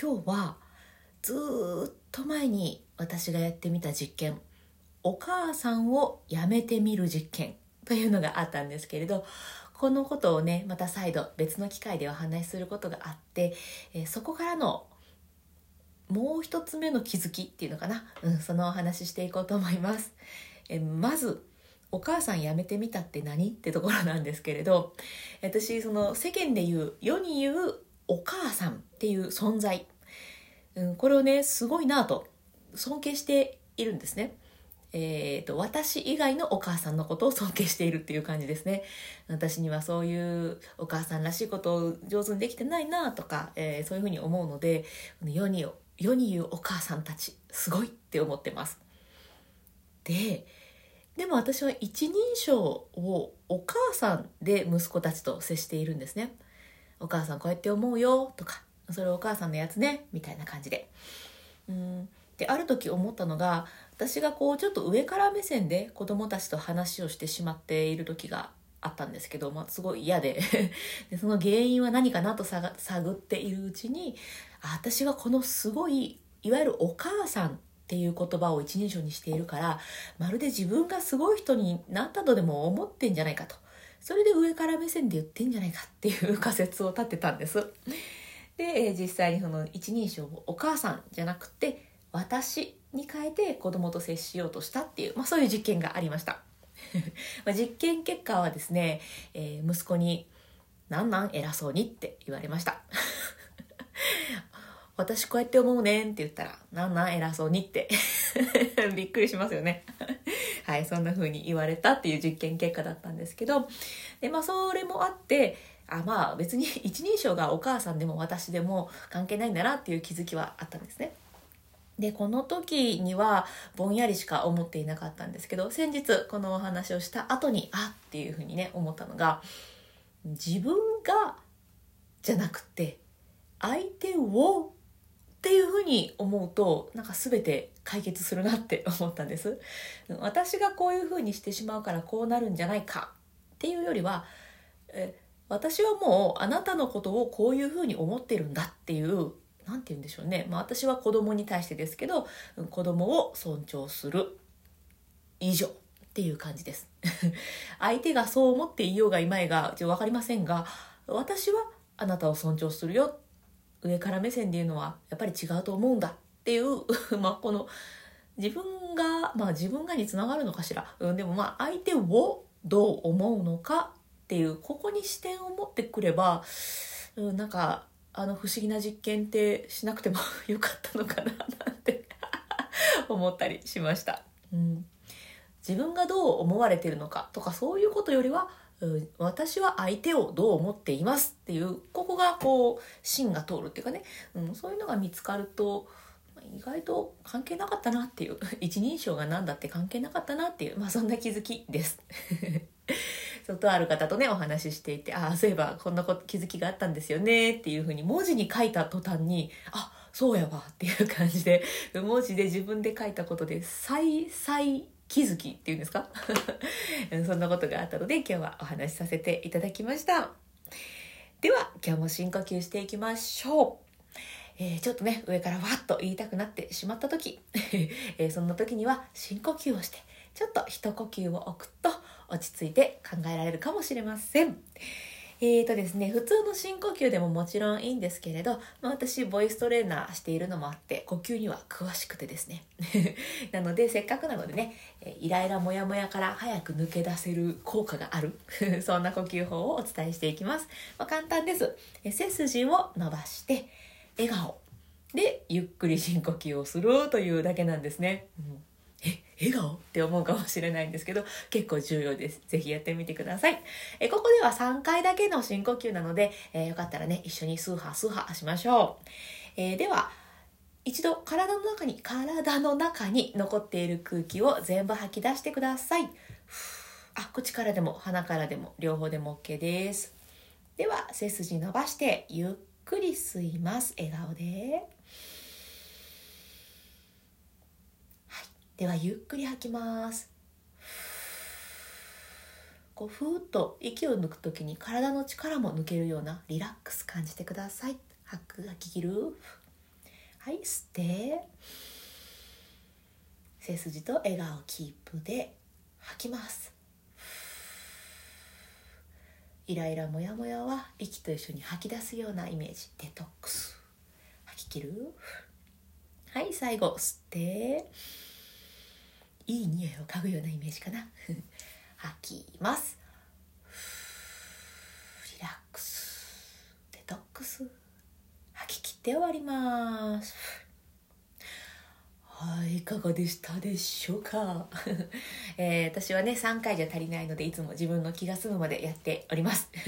今日はずっと前に私がやってみた実験お母さんをやめてみる実験というのがあったんですけれどこのことをねまた再度別の機会でお話しすることがあって、えーそこからのもう一つ目の気づきっていうのかな、うん、そのお話ししていこうと思います。えーまずお母さん辞めてみたって何？ってところなんですけれど私その世間で言う世に言うお母さんっていう存在、うん、これをねすごいなと尊敬しているんですね。えー、と私以外のお母さんのことを尊敬しているっていう感じですね。私にはそういうお母さんらしいことを上手にできてないなとか、えーそういうふうに思うので世に世に言うお母さんたちすごいって思ってます。ででも私は一人称をお母さんで息子たちと接しているんですね。お母さんこうやって思うよとかそれお母さんのやつねみたいな感じで。うん。である時思ったのが私がこうちょっと上から目線で子供たちと話をしてしまっている時があったんですけど、まあ、すごい嫌で。でその原因は何かなと探っているうちに私がこのすごいいわゆるお母さんっていう言葉を一人称にしているからまるで自分がすごい人になったとでも思ってんじゃないかと。それで上から目線で言ってんじゃないかっていう仮説を立てたんですで実際にその一人称をお母さんじゃなくて私に変えて子供と接しようとしたっていう、まあ、そういう実験がありました ま実験結果はですね、えー息子に「なんなん偉そうに」って言われました 私こうやって思うねんって言ったら、なんなん偉そうにって。びっくりしますよね。はい、そんな風に言われたっていう実験結果だったんですけど、で、まあそれもあって、あ、まあ別に 一人称がお母さんでも私でも関係ないんだなっていう気づきはあったんですね。で、この時にはぼんやりしか思っていなかったんですけど、先日このお話をした後に、あっていう風にね、思ったのが、自分がじゃなくて、相手をっていうふうに思うとなんか全て解決するなって 思ったんです。私がこういうふうにしてしまうからこうなるんじゃないかっていうよりはえ私はもうあなたのことをこういうふうに思ってるんだっていう何て言うんでしょうね、まあ、私は子供に対してですけど子供を尊重する。以上。っていう感じです。相手がそう思っていようがいまいがちょっと分かりませんが私はあなたを尊重するよ。上から目線で言うのはやっぱり違うと思うんだっていう まあこの自分がまあ自分がにつながるのかしら、うん、でもまあ相手をどう思うのかっていうここに視点を持ってくれば、うん、なんかあの不思議な実験ってしなくても よかったのかななんて 思ったりしました。うん自分がどう思われてるのかとかそういうことよりは私は相手をどう思っていますっていうここがこう芯が通るっていうかね、うん、そういうのが見つかると意外と関係なかったなっていう 一人称が何だって関係なかったなっていう、まあ、そんな気づきです。そうとある方とねお話ししていてああそういえばこんなこと気づきがあったんですよねっていうふうに文字に書いた途端にあそうやわっていう感じで文字で自分で書いたことで再再気づきっていうんですか？そんなことがあったので今日はお話しさせていただきました。では今日も深呼吸していきましょう、えーちょっとね上からわっと言いたくなってしまった時、えーそんな時には深呼吸をしてちょっと一呼吸を置くと落ち着いて考えられるかもしれません。えーとですね、普通の深呼吸でももちろんいいんですけれど、まあ、私ボイストレーナーしているのもあって呼吸には詳しくてですね。なのでせっかくなのでねイライラモヤモヤから早く抜け出せる効果がある そんな呼吸法をお伝えしていきます、まあ、簡単です。背筋を伸ばして笑顔でゆっくり深呼吸をするというだけなんですね、うん。笑顔って思うかもしれないんですけど結構重要です。ぜひやってみてください。えここでは3回だけの深呼吸なので、えー、よかったらね一緒に数波数波しましょう、えー、では一度体の中に体の中に残っている空気を全部吐き出してください。あ口からでも鼻からでも両方でも OK です。では背筋伸ばしてゆっくり吸います。笑顔で。ではゆっくり吐きます。こうふーっと息を抜く時に体の力も抜けるようなリラックス感じてください。吐く吐き切る。はい吸って背筋と笑顔キープで吐きます。イライラモヤモヤは息と一緒に吐き出すようなイメージ。デトックス。吐き切る。はい最後吸って。いい匂いを嗅ぐようなイメージかな。吐きます。リラックス。デトックス。吐き切って終わります。いかがでしたでしょうか、えー、私はね3回じゃ足りないのでいつも自分の気が済むまでやっております、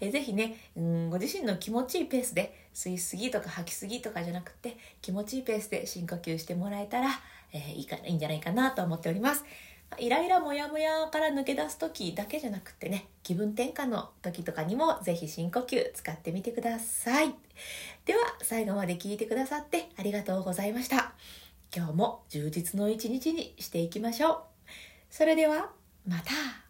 えー、ぜひねうんご自身の気持ちいいペースで吸いすぎとか吐きすぎとかじゃなくて気持ちいいペースで深呼吸してもらえたらえー、いいかいいんじゃないかなと思っております。イライラモヤモヤから抜け出す時だけじゃなくてね気分転換の時とかにもぜひ深呼吸使ってみてください。では最後まで聞いてくださってありがとうございました。今日も充実の一日にしていきましょう。それではまた。